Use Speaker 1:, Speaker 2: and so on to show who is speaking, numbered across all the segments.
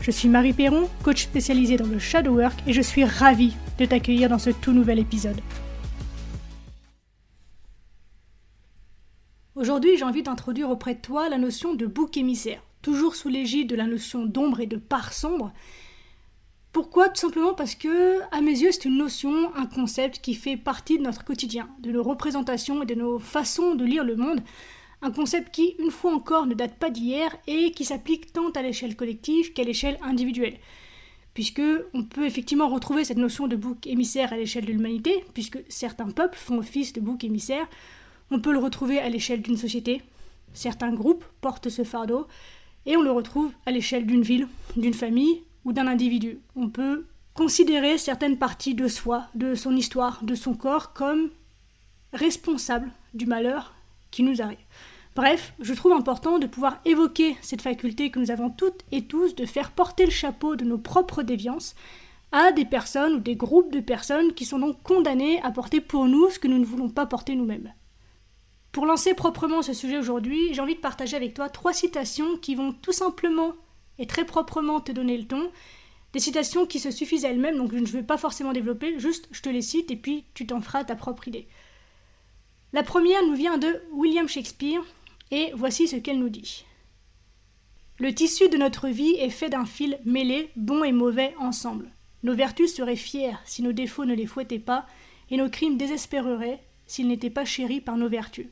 Speaker 1: Je suis Marie Perron, coach spécialisée dans le shadow work et je suis ravie de t'accueillir dans ce tout nouvel épisode. Aujourd'hui, j'ai envie d'introduire auprès de toi la notion de bouc émissaire, toujours sous l'égide de la notion d'ombre et de part sombre. Pourquoi? Tout simplement parce que, à mes yeux, c'est une notion, un concept qui fait partie de notre quotidien, de nos représentations et de nos façons de lire le monde, un concept qui, une fois encore, ne date pas d'hier et qui s'applique tant à l'échelle collective qu'à l'échelle individuelle. Puisque on peut effectivement retrouver cette notion de bouc émissaire à l'échelle de l'humanité, puisque certains peuples font office de bouc émissaire, on peut le retrouver à l'échelle d'une société, certains groupes portent ce fardeau, et on le retrouve à l'échelle d'une ville, d'une famille ou d'un individu. On peut considérer certaines parties de soi, de son histoire, de son corps comme responsables du malheur nous. Bref, je trouve important de pouvoir évoquer cette faculté que nous avons toutes et tous de faire porter le chapeau de nos propres déviances à des personnes ou des groupes de personnes qui sont donc condamnées à porter pour nous ce que nous ne voulons pas porter nous-mêmes. Pour lancer proprement ce sujet aujourd'hui, j'ai envie de partager avec toi trois citations qui vont tout simplement et très proprement te donner le ton. Des citations qui se suffisent à elles-mêmes, donc je ne vais pas forcément développer, juste je te les cite et puis tu t'en feras ta propre idée. La première nous vient de William Shakespeare, et voici ce qu'elle nous dit. Le tissu de notre vie est fait d'un fil mêlé, bon et mauvais ensemble. Nos vertus seraient fières si nos défauts ne les fouettaient pas, et nos crimes désespéreraient s'ils n'étaient pas chéris par nos vertus.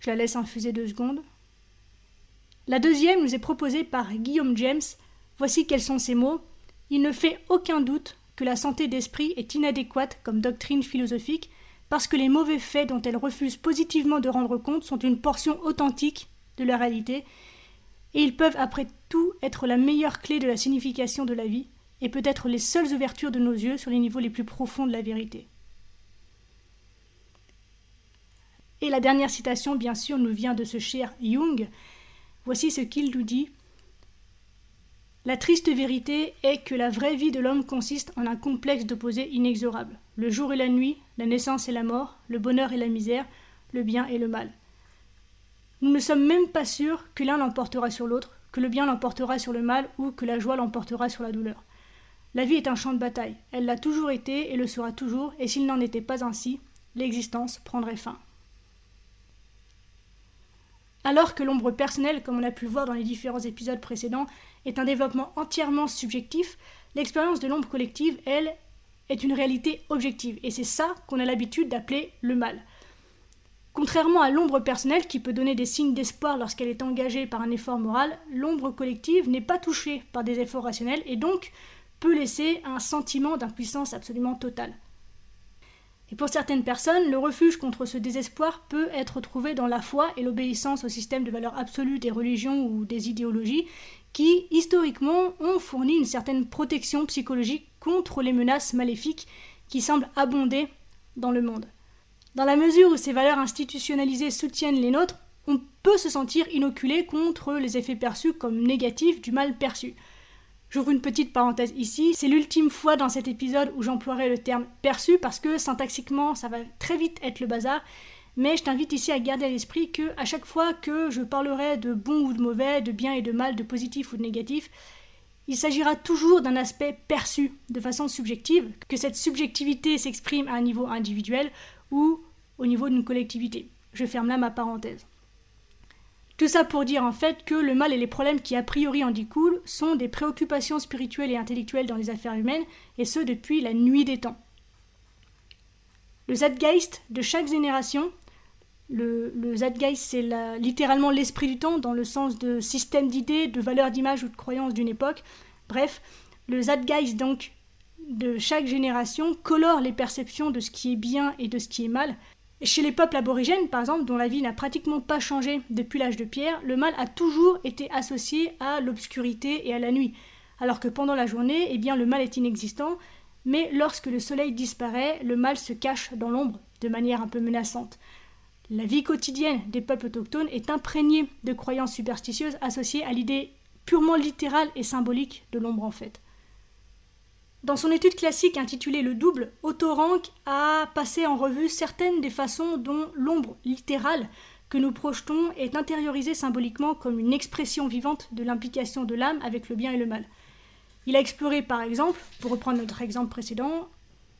Speaker 1: Je la laisse infuser deux secondes. La deuxième nous est proposée par Guillaume James. Voici quels sont ces mots. Il ne fait aucun doute que la santé d'esprit est inadéquate comme doctrine philosophique parce que les mauvais faits dont elle refuse positivement de rendre compte sont une portion authentique de la réalité, et ils peuvent après tout être la meilleure clé de la signification de la vie, et peut-être les seules ouvertures de nos yeux sur les niveaux les plus profonds de la vérité. Et la dernière citation, bien sûr, nous vient de ce cher Jung. Voici ce qu'il nous dit. La triste vérité est que la vraie vie de l'homme consiste en un complexe d'opposés inexorables. Le jour et la nuit, la naissance et la mort, le bonheur et la misère, le bien et le mal. Nous ne sommes même pas sûrs que l'un l'emportera sur l'autre, que le bien l'emportera sur le mal ou que la joie l'emportera sur la douleur. La vie est un champ de bataille, elle l'a toujours été et le sera toujours, et s'il n'en était pas ainsi, l'existence prendrait fin. Alors que l'ombre personnelle, comme on a pu le voir dans les différents épisodes précédents, est un développement entièrement subjectif, l'expérience de l'ombre collective, elle, est une réalité objective. Et c'est ça qu'on a l'habitude d'appeler le mal. Contrairement à l'ombre personnelle qui peut donner des signes d'espoir lorsqu'elle est engagée par un effort moral, l'ombre collective n'est pas touchée par des efforts rationnels et donc peut laisser un sentiment d'impuissance absolument totale. Et pour certaines personnes, le refuge contre ce désespoir peut être trouvé dans la foi et l'obéissance au système de valeurs absolues des religions ou des idéologies qui, historiquement, ont fourni une certaine protection psychologique contre les menaces maléfiques qui semblent abonder dans le monde. Dans la mesure où ces valeurs institutionnalisées soutiennent les nôtres, on peut se sentir inoculé contre les effets perçus comme négatifs du mal perçu. J'ouvre une petite parenthèse ici, c'est l'ultime fois dans cet épisode où j'emploierai le terme perçu parce que syntaxiquement ça va très vite être le bazar, mais je t'invite ici à garder à l'esprit que à chaque fois que je parlerai de bon ou de mauvais, de bien et de mal, de positif ou de négatif, il s'agira toujours d'un aspect perçu de façon subjective, que cette subjectivité s'exprime à un niveau individuel ou au niveau d'une collectivité. Je ferme là ma parenthèse. Tout ça pour dire en fait que le mal et les problèmes qui a priori en découlent sont des préoccupations spirituelles et intellectuelles dans les affaires humaines, et ce depuis la nuit des temps. Le Zeitgeist de chaque génération, le, le Zeitgeist c'est littéralement l'esprit du temps dans le sens de système d'idées, de valeurs d'image ou de croyances d'une époque. Bref, le Zeitgeist donc de chaque génération colore les perceptions de ce qui est bien et de ce qui est mal, chez les peuples aborigènes, par exemple, dont la vie n'a pratiquement pas changé depuis l'âge de pierre, le mal a toujours été associé à l'obscurité et à la nuit, alors que pendant la journée, eh bien, le mal est inexistant, mais lorsque le soleil disparaît, le mal se cache dans l'ombre de manière un peu menaçante. La vie quotidienne des peuples autochtones est imprégnée de croyances superstitieuses associées à l'idée purement littérale et symbolique de l'ombre en fait. Dans son étude classique intitulée Le double, Otto Rank a passé en revue certaines des façons dont l'ombre littérale que nous projetons est intériorisée symboliquement comme une expression vivante de l'implication de l'âme avec le bien et le mal. Il a exploré par exemple, pour reprendre notre exemple précédent,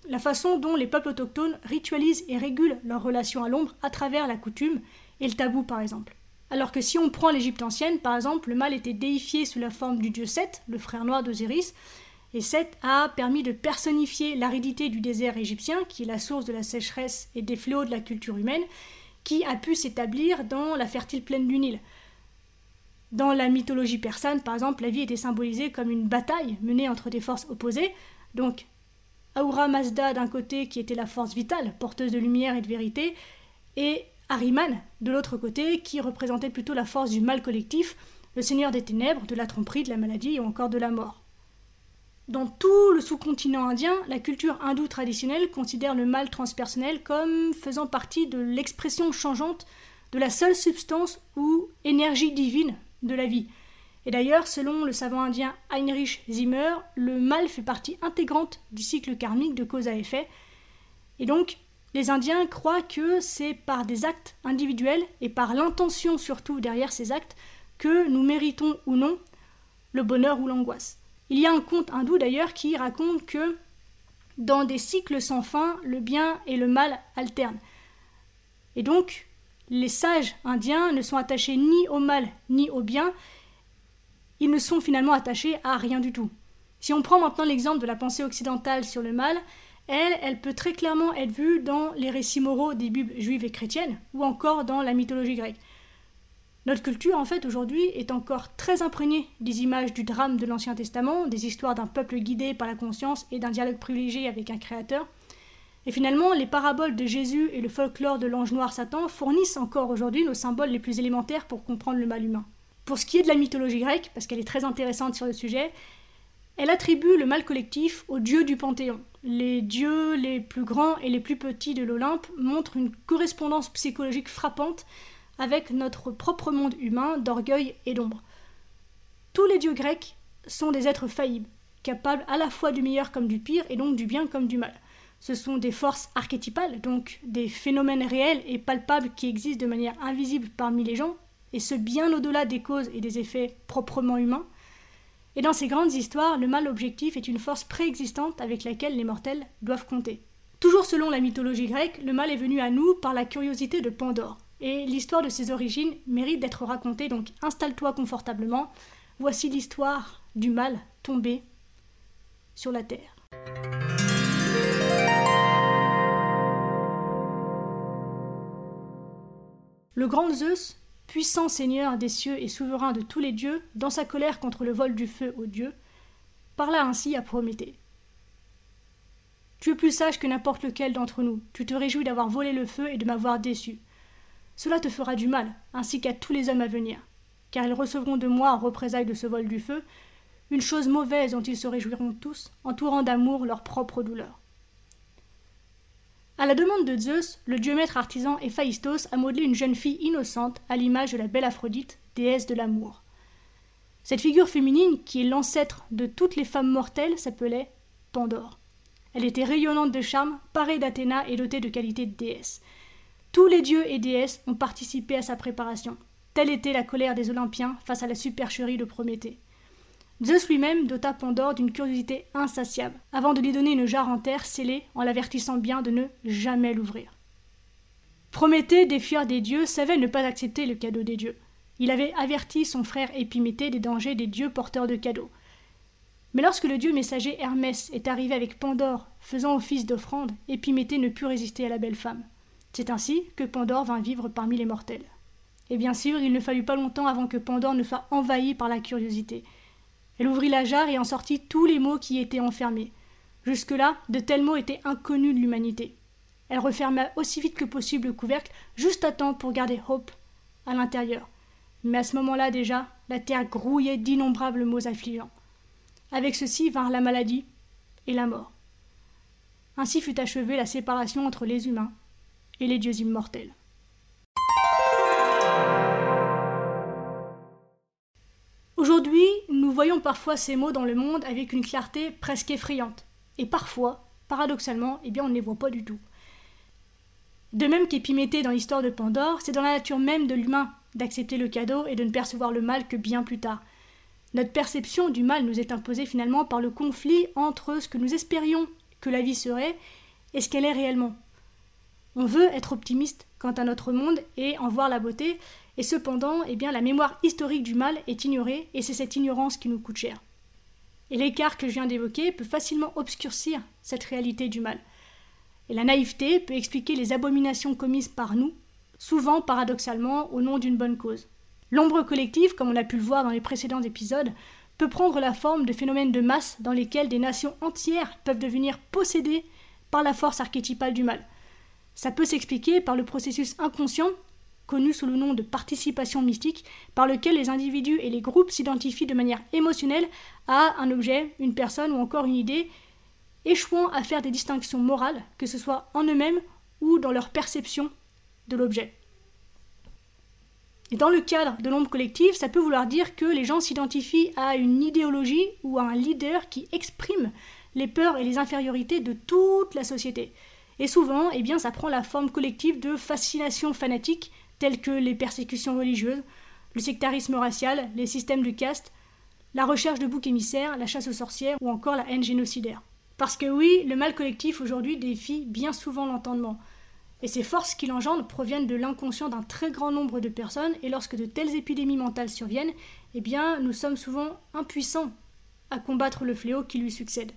Speaker 1: la façon dont les peuples autochtones ritualisent et régulent leur relation à l'ombre à travers la coutume et le tabou par exemple. Alors que si on prend l'Égypte ancienne, par exemple, le mal était déifié sous la forme du dieu Seth, le frère noir d'Osiris, et Seth a permis de personnifier l'aridité du désert égyptien, qui est la source de la sécheresse et des fléaux de la culture humaine, qui a pu s'établir dans la fertile plaine du Nil. Dans la mythologie persane, par exemple, la vie était symbolisée comme une bataille menée entre des forces opposées, donc Ahura Mazda d'un côté qui était la force vitale, porteuse de lumière et de vérité, et Ahriman de l'autre côté qui représentait plutôt la force du mal collectif, le seigneur des ténèbres, de la tromperie, de la maladie ou encore de la mort. Dans tout le sous-continent indien, la culture hindoue traditionnelle considère le mal transpersonnel comme faisant partie de l'expression changeante de la seule substance ou énergie divine de la vie, et d'ailleurs, selon le savant indien Heinrich Zimmer, le mal fait partie intégrante du cycle karmique de cause à effet. Et donc, les Indiens croient que c'est par des actes individuels et par l'intention surtout derrière ces actes que nous méritons ou non le bonheur ou l'angoisse. Il y a un conte hindou d'ailleurs qui raconte que dans des cycles sans fin, le bien et le mal alternent. Et donc, les sages indiens ne sont attachés ni au mal ni au bien, ils ne sont finalement attachés à rien du tout. Si on prend maintenant l'exemple de la pensée occidentale sur le mal, elle, peut très clairement être vue dans les récits moraux des Bibles juives et chrétiennes, ou encore dans la mythologie grecque. Notre culture, en fait, aujourd'hui, est encore très imprégnée des images du drame de l'Ancien Testament, des histoires d'un peuple guidé par la conscience et d'un dialogue privilégié avec un créateur. Et finalement, les paraboles de Jésus et le folklore de l'ange noir Satan fournissent encore aujourd'hui nos symboles les plus élémentaires pour comprendre le mal humain. Pour ce qui est de la mythologie grecque, parce qu'elle est très intéressante sur le sujet, elle attribue le mal collectif aux dieux du Panthéon. Les dieux les plus grands et les plus petits de l'Olympe montrent une correspondance psychologique frappante avec notre propre monde humain d'orgueil et d'ombre. Tous les dieux grecs sont des êtres faillibles, capables à la fois du meilleur comme du pire et donc du bien comme du mal. Ce sont des forces archétypales, donc des phénomènes réels et palpables qui existent de manière invisible parmi les gens, et ce bien au-delà des causes et des effets proprement humains. Et dans ces grandes histoires, le mal objectif est une force préexistante avec laquelle les mortels doivent compter. Toujours selon la mythologie grecque, le mal est venu à nous par la curiosité de Pandore. Et l'histoire de ses origines mérite d'être racontée, donc installe-toi confortablement. Voici l'histoire du mal tombé sur la terre. Le grand Zeus puissant Seigneur des cieux et souverain de tous les dieux, dans sa colère contre le vol du feu aux dieux, parla ainsi à Prométhée. Tu es plus sage que n'importe lequel d'entre nous, tu te réjouis d'avoir volé le feu et de m'avoir déçu. Cela te fera du mal, ainsi qu'à tous les hommes à venir, car ils recevront de moi en représailles de ce vol du feu une chose mauvaise dont ils se réjouiront tous, entourant d'amour leur propre douleur. À la demande de Zeus, le dieu maître artisan Héphaïstos a modelé une jeune fille innocente à l'image de la belle Aphrodite, déesse de l'amour. Cette figure féminine, qui est l'ancêtre de toutes les femmes mortelles, s'appelait Pandore. Elle était rayonnante de charme, parée d'Athéna et dotée de qualités de déesse. Tous les dieux et déesses ont participé à sa préparation. Telle était la colère des Olympiens face à la supercherie de Prométhée. Zeus lui-même dota Pandore d'une curiosité insatiable, avant de lui donner une jarre en terre scellée en l'avertissant bien de ne jamais l'ouvrir. Prométhée, défieur des dieux, savait ne pas accepter le cadeau des dieux. Il avait averti son frère Épiméthée des dangers des dieux porteurs de cadeaux. Mais lorsque le dieu messager Hermès est arrivé avec Pandore, faisant office d'offrande, Épiméthée ne put résister à la belle femme. C'est ainsi que Pandore vint vivre parmi les mortels. Et bien sûr, il ne fallut pas longtemps avant que Pandore ne soit envahi par la curiosité. Elle ouvrit la jarre et en sortit tous les mots qui y étaient enfermés. Jusque-là, de tels mots étaient inconnus de l'humanité. Elle referma aussi vite que possible le couvercle, juste à temps pour garder Hope à l'intérieur. Mais à ce moment-là déjà, la terre grouillait d'innombrables mots affligeants. Avec ceci vinrent la maladie et la mort. ainsi fut achevée la séparation entre les humains et les dieux immortels. Aujourd'hui, nous voyons parfois ces mots dans le monde avec une clarté presque effrayante. Et parfois, paradoxalement, eh bien, on ne les voit pas du tout. De même qu'Épiméthée dans l'histoire de Pandore, c'est dans la nature même de l'humain d'accepter le cadeau et de ne percevoir le mal que bien plus tard. Notre perception du mal nous est imposée finalement par le conflit entre ce que nous espérions que la vie serait et ce qu'elle est réellement. On veut être optimiste quant à notre monde et en voir la beauté, et cependant, eh bien, la mémoire historique du mal est ignorée, et c'est cette ignorance qui nous coûte cher. Et l'écart que je viens d'évoquer peut facilement obscurcir cette réalité du mal. Et la naïveté peut expliquer les abominations commises par nous, souvent paradoxalement au nom d'une bonne cause. L'ombre collective, comme on a pu le voir dans les précédents épisodes, peut prendre la forme de phénomènes de masse dans lesquels des nations entières peuvent devenir possédées par la force archétypale du mal. Ça peut s'expliquer par le processus inconscient, connu sous le nom de participation mystique, par lequel les individus et les groupes s'identifient de manière émotionnelle à un objet, une personne ou encore une idée, échouant à faire des distinctions morales, que ce soit en eux-mêmes ou dans leur perception de l'objet. Et dans le cadre de l'ombre collective, ça peut vouloir dire que les gens s'identifient à une idéologie ou à un leader qui exprime les peurs et les infériorités de toute la société. Et souvent, eh bien, ça prend la forme collective de fascinations fanatiques telles que les persécutions religieuses, le sectarisme racial, les systèmes de caste, la recherche de boucs émissaires, la chasse aux sorcières ou encore la haine génocidaire. Parce que oui, le mal collectif aujourd'hui défie bien souvent l'entendement. Et ces forces qu'il engendre proviennent de l'inconscient d'un très grand nombre de personnes, et lorsque de telles épidémies mentales surviennent, eh bien, nous sommes souvent impuissants à combattre le fléau qui lui succède.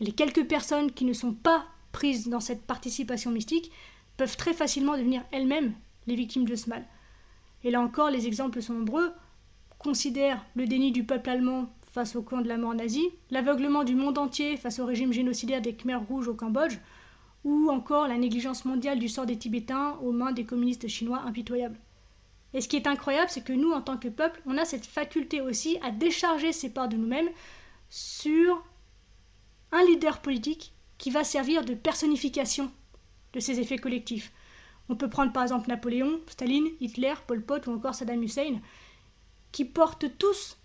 Speaker 1: les quelques personnes qui ne sont pas prises dans cette participation mystique peuvent très facilement devenir elles-mêmes les victimes de ce mal. Et là encore, les exemples sont nombreux. Considère le déni du peuple allemand face au camp de la mort nazie, l'aveuglement du monde entier face au régime génocidaire des Khmers rouges au Cambodge, ou encore la négligence mondiale du sort des Tibétains aux mains des communistes chinois impitoyables. Et ce qui est incroyable, c'est que nous, en tant que peuple, on a cette faculté aussi à décharger ces parts de nous-mêmes sur un leader politique qui va servir de personnification de ces effets collectifs. On peut prendre par exemple Napoléon, Staline, Hitler, Pol Pot ou encore Saddam Hussein, qui portent tous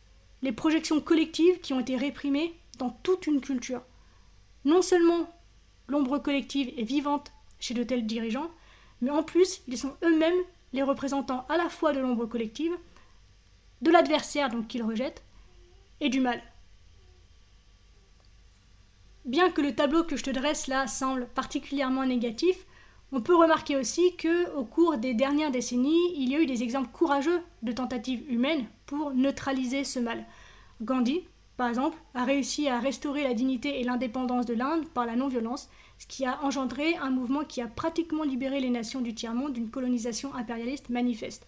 Speaker 1: les projections collectives qui ont été réprimées dans toute une culture. Non seulement l'ombre collective est vivante chez de tels dirigeants, mais en plus, ils sont eux-mêmes les représentants à la fois de l'ombre collective, de l'adversaire donc qu'ils rejettent, et du mal. Bien que le tableau que je te dresse là semble particulièrement négatif, on peut remarquer aussi que au cours des dernières décennies, il y a eu des exemples courageux de tentatives humaines pour neutraliser ce mal. Gandhi, par exemple, a réussi à restaurer la dignité et l'indépendance de l'Inde par la non-violence, ce qui a engendré un mouvement qui a pratiquement libéré les nations du tiers-monde d'une colonisation impérialiste manifeste.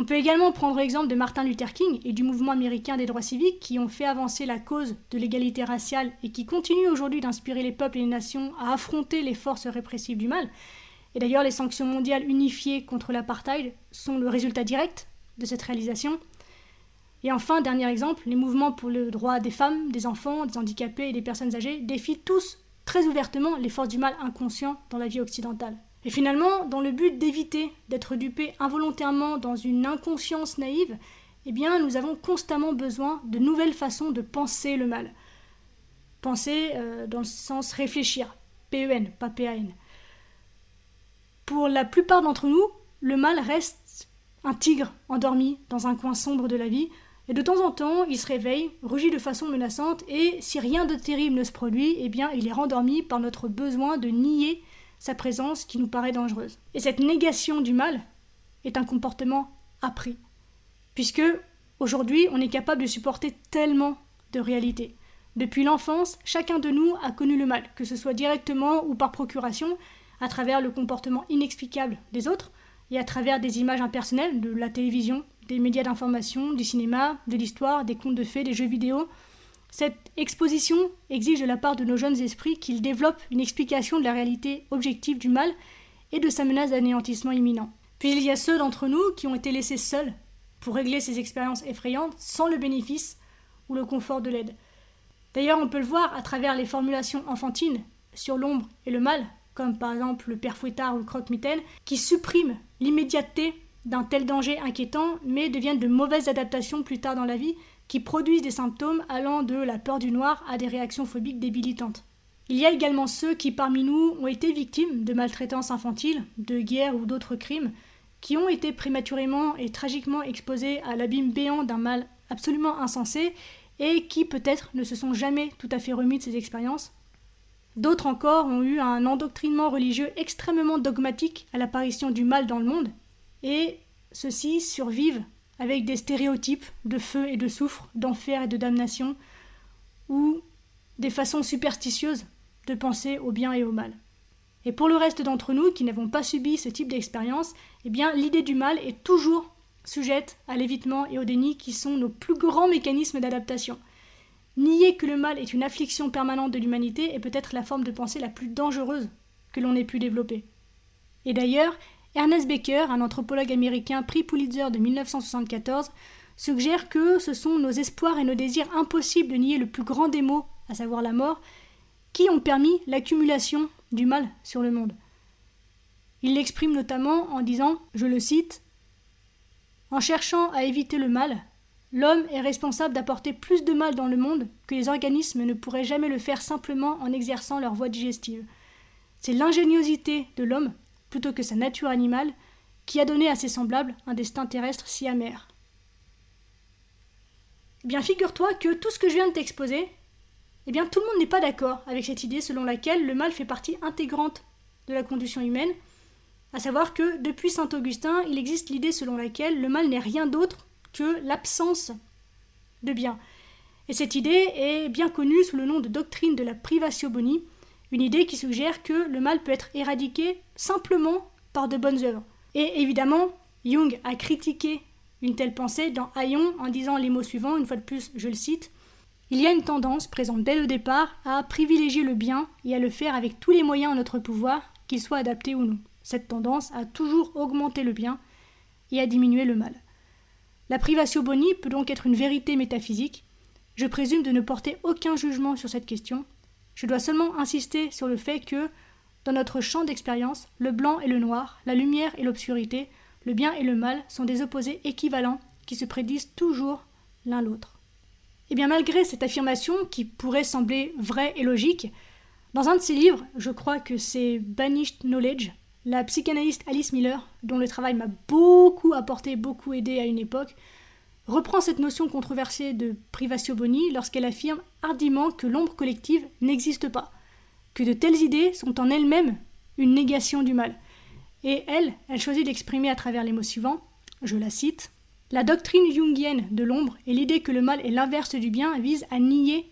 Speaker 1: On peut également prendre l'exemple de Martin Luther King et du mouvement américain des droits civiques qui ont fait avancer la cause de l'égalité raciale et qui continuent aujourd'hui d'inspirer les peuples et les nations à affronter les forces répressives du mal. Et d'ailleurs, les sanctions mondiales unifiées contre l'apartheid sont le résultat direct de cette réalisation. Et enfin, dernier exemple, les mouvements pour le droit des femmes, des enfants, des handicapés et des personnes âgées défient tous très ouvertement les forces du mal inconscient dans la vie occidentale. Et finalement, dans le but d'éviter d'être dupés involontairement dans une inconscience naïve, eh bien, nous avons constamment besoin de nouvelles façons de penser le mal. Penser euh, dans le sens réfléchir, P-E-N, pas P-A-N. Pour la plupart d'entre nous, le mal reste un tigre endormi dans un coin sombre de la vie, et de temps en temps, il se réveille, rugit de façon menaçante, et si rien de terrible ne se produit, eh bien, il est rendormi par notre besoin de nier sa présence qui nous paraît dangereuse. Et cette négation du mal est un comportement appris, puisque aujourd'hui, on est capable de supporter tellement de réalités. Depuis l'enfance, chacun de nous a connu le mal, que ce soit directement ou par procuration, à travers le comportement inexplicable des autres, et à travers des images impersonnelles de la télévision, des médias d'information, du cinéma, de l'histoire, des contes de fées, des jeux vidéo. Cette exposition exige de la part de nos jeunes esprits qu'ils développent une explication de la réalité objective du mal et de sa menace d'anéantissement imminent. Puis il y a ceux d'entre nous qui ont été laissés seuls pour régler ces expériences effrayantes sans le bénéfice ou le confort de l'aide. D'ailleurs, on peut le voir à travers les formulations enfantines sur l'ombre et le mal, comme par exemple le père fouettard ou le croque-mitaine, qui suppriment l'immédiateté d'un tel danger inquiétant, mais deviennent de mauvaises adaptations plus tard dans la vie, qui produisent des symptômes allant de la peur du noir à des réactions phobiques débilitantes. Il y a également ceux qui parmi nous ont été victimes de maltraitance infantile, de guerre ou d'autres crimes, qui ont été prématurément et tragiquement exposés à l'abîme béant d'un mal absolument insensé et qui peut-être ne se sont jamais tout à fait remis de ces expériences. D'autres encore ont eu un endoctrinement religieux extrêmement dogmatique à l'apparition du mal dans le monde, et ceux-ci survivent avec des stéréotypes de feu et de soufre, d'enfer et de damnation, ou des façons superstitieuses de penser au bien et au mal. Et pour le reste d'entre nous qui n'avons pas subi ce type d'expérience, eh bien l'idée du mal est toujours sujette à l'évitement et au déni qui sont nos plus grands mécanismes d'adaptation. Nier que le mal est une affliction permanente de l'humanité est peut-être la forme de pensée la plus dangereuse que l'on ait pu développer. Et d'ailleurs, Ernest Baker, un anthropologue américain prix Pulitzer de 1974, suggère que ce sont nos espoirs et nos désirs impossibles de nier le plus grand des maux, à savoir la mort, qui ont permis l'accumulation du mal sur le monde. Il l'exprime notamment en disant, je le cite, En cherchant à éviter le mal, l'homme est responsable d'apporter plus de mal dans le monde que les organismes ne pourraient jamais le faire simplement en exerçant leur voie digestive. C'est l'ingéniosité de l'homme, plutôt que sa nature animale, qui a donné à ses semblables un destin terrestre si amer. Eh bien, figure-toi que tout ce que je viens de t'exposer eh bien tout le monde n'est pas d'accord avec cette idée selon laquelle le mal fait partie intégrante de la condition humaine, à savoir que depuis saint Augustin, il existe l'idée selon laquelle le mal n'est rien d'autre que l'absence de bien. Et cette idée est bien connue sous le nom de doctrine de la privatio boni, une idée qui suggère que le mal peut être éradiqué simplement par de bonnes œuvres. Et évidemment, Jung a critiqué une telle pensée dans Aion en disant les mots suivants, une fois de plus je le cite, il y a une tendance, présente dès le départ, à privilégier le bien et à le faire avec tous les moyens en notre pouvoir, qu'ils soient adaptés ou non. Cette tendance a toujours augmenté le bien et à diminuer le mal. La privatio boni peut donc être une vérité métaphysique. Je présume de ne porter aucun jugement sur cette question. Je dois seulement insister sur le fait que, dans notre champ d'expérience, le blanc et le noir, la lumière et l'obscurité, le bien et le mal sont des opposés équivalents qui se prédisent toujours l'un l'autre. Et eh bien malgré cette affirmation qui pourrait sembler vraie et logique, dans un de ses livres, je crois que c'est Banished Knowledge, la psychanalyste Alice Miller, dont le travail m'a beaucoup apporté, beaucoup aidé à une époque, reprend cette notion controversée de privatio boni lorsqu'elle affirme hardiment que l'ombre collective n'existe pas, que de telles idées sont en elles-mêmes une négation du mal. Et elle, elle choisit d'exprimer à travers les mots suivants, je la cite, la doctrine jungienne de l'ombre et l'idée que le mal est l'inverse du bien vise à nier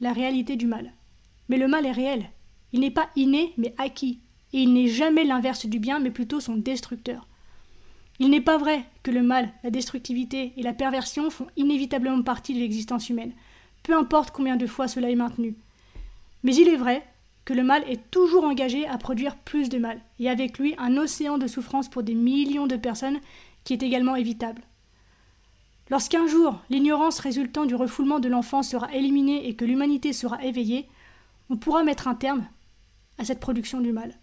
Speaker 1: la réalité du mal. Mais le mal est réel. Il n'est pas inné, mais acquis. Et il n'est jamais l'inverse du bien, mais plutôt son destructeur. Il n'est pas vrai que le mal, la destructivité et la perversion font inévitablement partie de l'existence humaine, peu importe combien de fois cela est maintenu. Mais il est vrai que le mal est toujours engagé à produire plus de mal, et avec lui un océan de souffrance pour des millions de personnes qui est également évitable. Lorsqu'un jour l'ignorance résultant du refoulement de l'enfant sera éliminée et que l'humanité sera éveillée, on pourra mettre un terme à cette production du mal.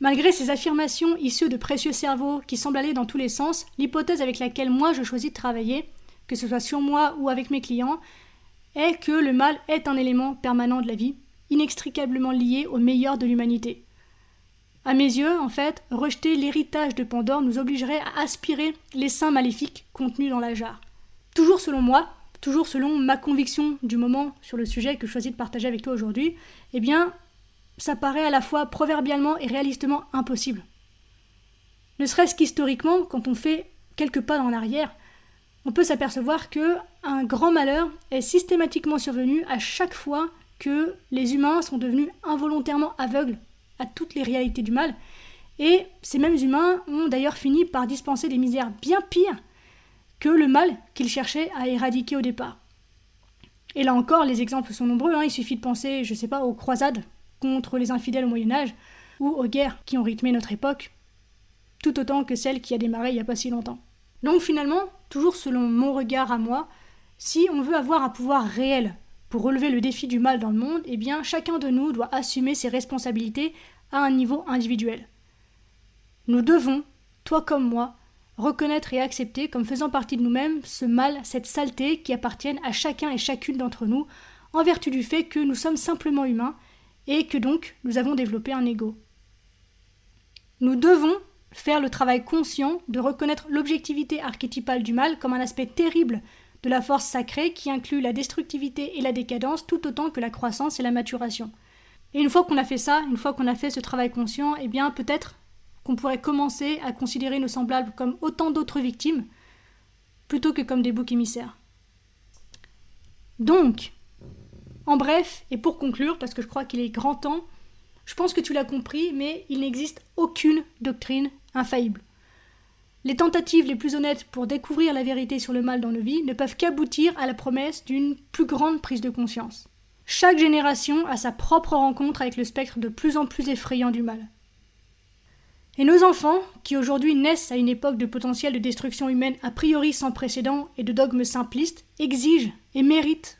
Speaker 1: Malgré ces affirmations issues de précieux cerveaux qui semblent aller dans tous les sens, l'hypothèse avec laquelle moi je choisis de travailler, que ce soit sur moi ou avec mes clients, est que le mal est un élément permanent de la vie, inextricablement lié au meilleur de l'humanité. À mes yeux, en fait, rejeter l'héritage de Pandore nous obligerait à aspirer les saints maléfiques contenus dans la jarre. Toujours selon moi, toujours selon ma conviction du moment sur le sujet que je choisis de partager avec toi aujourd'hui, eh bien, ça paraît à la fois proverbialement et réalistement impossible. Ne serait-ce qu'historiquement, quand on fait quelques pas en arrière, on peut s'apercevoir que un grand malheur est systématiquement survenu à chaque fois que les humains sont devenus involontairement aveugles à toutes les réalités du mal. Et ces mêmes humains ont d'ailleurs fini par dispenser des misères bien pires que le mal qu'ils cherchaient à éradiquer au départ. Et là encore, les exemples sont nombreux. Hein. Il suffit de penser, je sais pas, aux croisades contre les infidèles au Moyen Âge ou aux guerres qui ont rythmé notre époque, tout autant que celle qui a démarré il n'y a pas si longtemps. Donc finalement, toujours selon mon regard à moi, Si on veut avoir un pouvoir réel pour relever le défi du mal dans le monde, eh bien chacun de nous doit assumer ses responsabilités à un niveau individuel. Nous devons, toi comme moi, reconnaître et accepter comme faisant partie de nous-mêmes ce mal, cette saleté qui appartiennent à chacun et chacune d'entre nous, en vertu du fait que nous sommes simplement humains et que donc nous avons développé un ego. Nous devons faire le travail conscient de reconnaître l'objectivité archétypale du mal comme un aspect terrible de la force sacrée qui inclut la destructivité et la décadence tout autant que la croissance et la maturation. Et une fois qu'on a fait ça, une fois qu'on a fait ce travail conscient, eh bien peut-être qu'on pourrait commencer à considérer nos semblables comme autant d'autres victimes, plutôt que comme des boucs émissaires. Donc, en bref, et pour conclure, parce que je crois qu'il est grand temps, je pense que tu l'as compris, mais il n'existe aucune doctrine infaillible. Les tentatives les plus honnêtes pour découvrir la vérité sur le mal dans nos vies ne peuvent qu'aboutir à la promesse d'une plus grande prise de conscience. Chaque génération a sa propre rencontre avec le spectre de plus en plus effrayant du mal. Et nos enfants, qui aujourd'hui naissent à une époque de potentiel de destruction humaine a priori sans précédent et de dogmes simplistes, exigent et méritent